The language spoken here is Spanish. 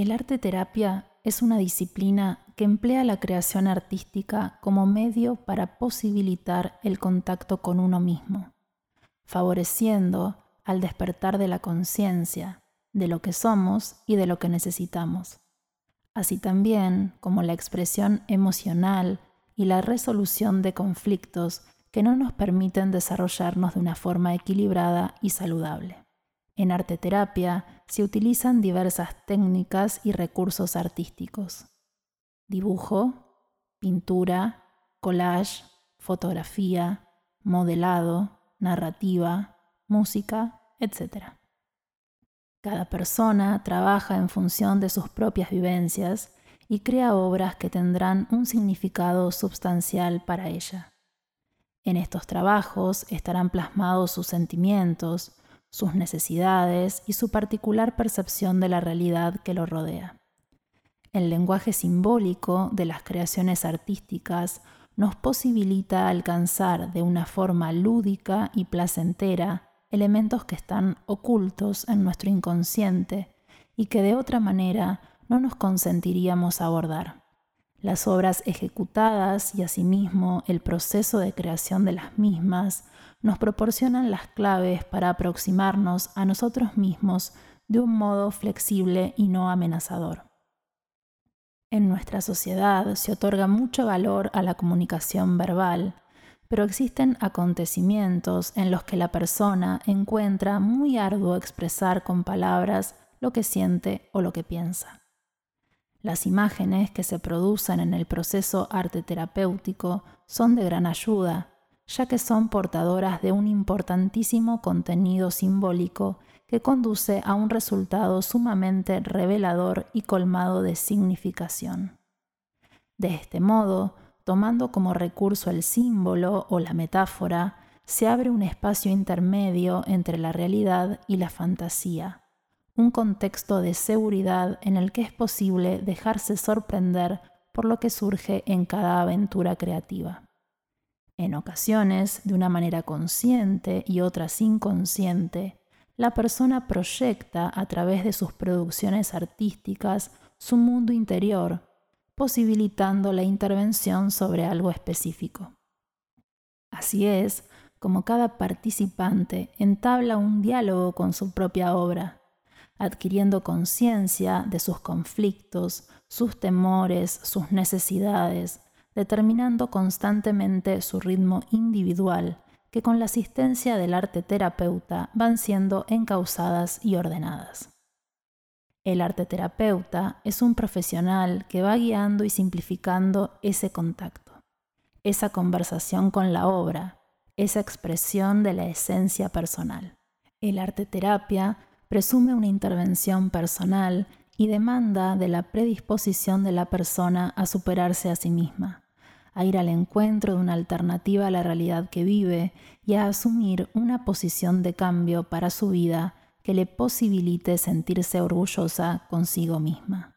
El arte terapia es una disciplina que emplea la creación artística como medio para posibilitar el contacto con uno mismo, favoreciendo al despertar de la conciencia de lo que somos y de lo que necesitamos, así también como la expresión emocional y la resolución de conflictos que no nos permiten desarrollarnos de una forma equilibrada y saludable. En arte terapia se utilizan diversas técnicas y recursos artísticos. Dibujo, pintura, collage, fotografía, modelado, narrativa, música, etc. Cada persona trabaja en función de sus propias vivencias y crea obras que tendrán un significado substancial para ella. En estos trabajos estarán plasmados sus sentimientos, sus necesidades y su particular percepción de la realidad que lo rodea. El lenguaje simbólico de las creaciones artísticas nos posibilita alcanzar de una forma lúdica y placentera elementos que están ocultos en nuestro inconsciente y que de otra manera no nos consentiríamos abordar. Las obras ejecutadas y asimismo el proceso de creación de las mismas nos proporcionan las claves para aproximarnos a nosotros mismos de un modo flexible y no amenazador. En nuestra sociedad se otorga mucho valor a la comunicación verbal, pero existen acontecimientos en los que la persona encuentra muy arduo expresar con palabras lo que siente o lo que piensa. Las imágenes que se producen en el proceso arte terapéutico son de gran ayuda, ya que son portadoras de un importantísimo contenido simbólico que conduce a un resultado sumamente revelador y colmado de significación. De este modo, tomando como recurso el símbolo o la metáfora, se abre un espacio intermedio entre la realidad y la fantasía, un contexto de seguridad en el que es posible dejarse sorprender por lo que surge en cada aventura creativa. En ocasiones, de una manera consciente y otras inconsciente, la persona proyecta a través de sus producciones artísticas su mundo interior posibilitando la intervención sobre algo específico. Así es como cada participante entabla un diálogo con su propia obra, adquiriendo conciencia de sus conflictos, sus temores, sus necesidades, determinando constantemente su ritmo individual, que con la asistencia del arte terapeuta van siendo encausadas y ordenadas. El arte terapeuta es un profesional que va guiando y simplificando ese contacto, esa conversación con la obra, esa expresión de la esencia personal. El arte terapia presume una intervención personal y demanda de la predisposición de la persona a superarse a sí misma, a ir al encuentro de una alternativa a la realidad que vive y a asumir una posición de cambio para su vida que le posibilite sentirse orgullosa consigo misma.